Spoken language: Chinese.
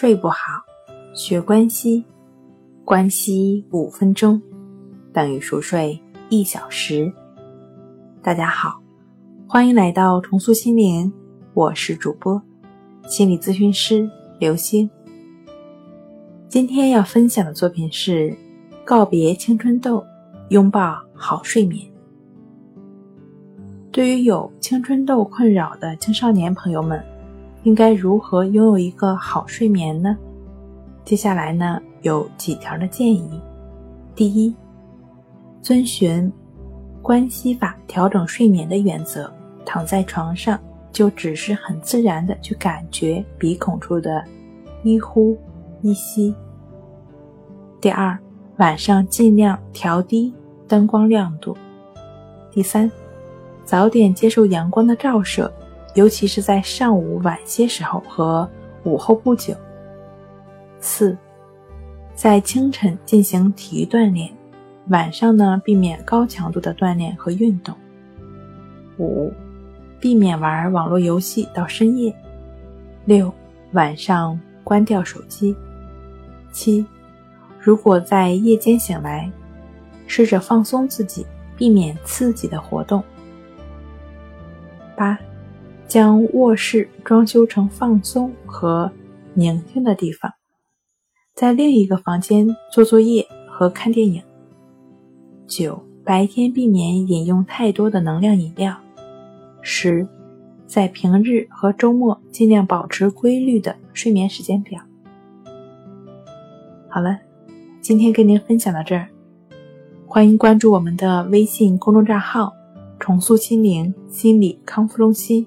睡不好，学关西，关西五分钟等于熟睡一小时。大家好，欢迎来到重塑心灵，我是主播心理咨询师刘星。今天要分享的作品是《告别青春痘，拥抱好睡眠》。对于有青春痘困扰的青少年朋友们。应该如何拥有一个好睡眠呢？接下来呢，有几条的建议。第一，遵循关系法调整睡眠的原则，躺在床上就只是很自然的去感觉鼻孔处的一呼一吸。第二，晚上尽量调低灯光亮度。第三，早点接受阳光的照射。尤其是在上午晚些时候和午后不久。四，在清晨进行体育锻炼，晚上呢避免高强度的锻炼和运动。五，避免玩网络游戏到深夜。六，晚上关掉手机。七，如果在夜间醒来，试着放松自己，避免刺激的活动。八。将卧室装修成放松和宁静的地方，在另一个房间做作业和看电影。九、白天避免饮用太多的能量饮料。十、在平日和周末尽量保持规律的睡眠时间表。好了，今天跟您分享到这儿，欢迎关注我们的微信公众账号“重塑心灵心理康复中心”。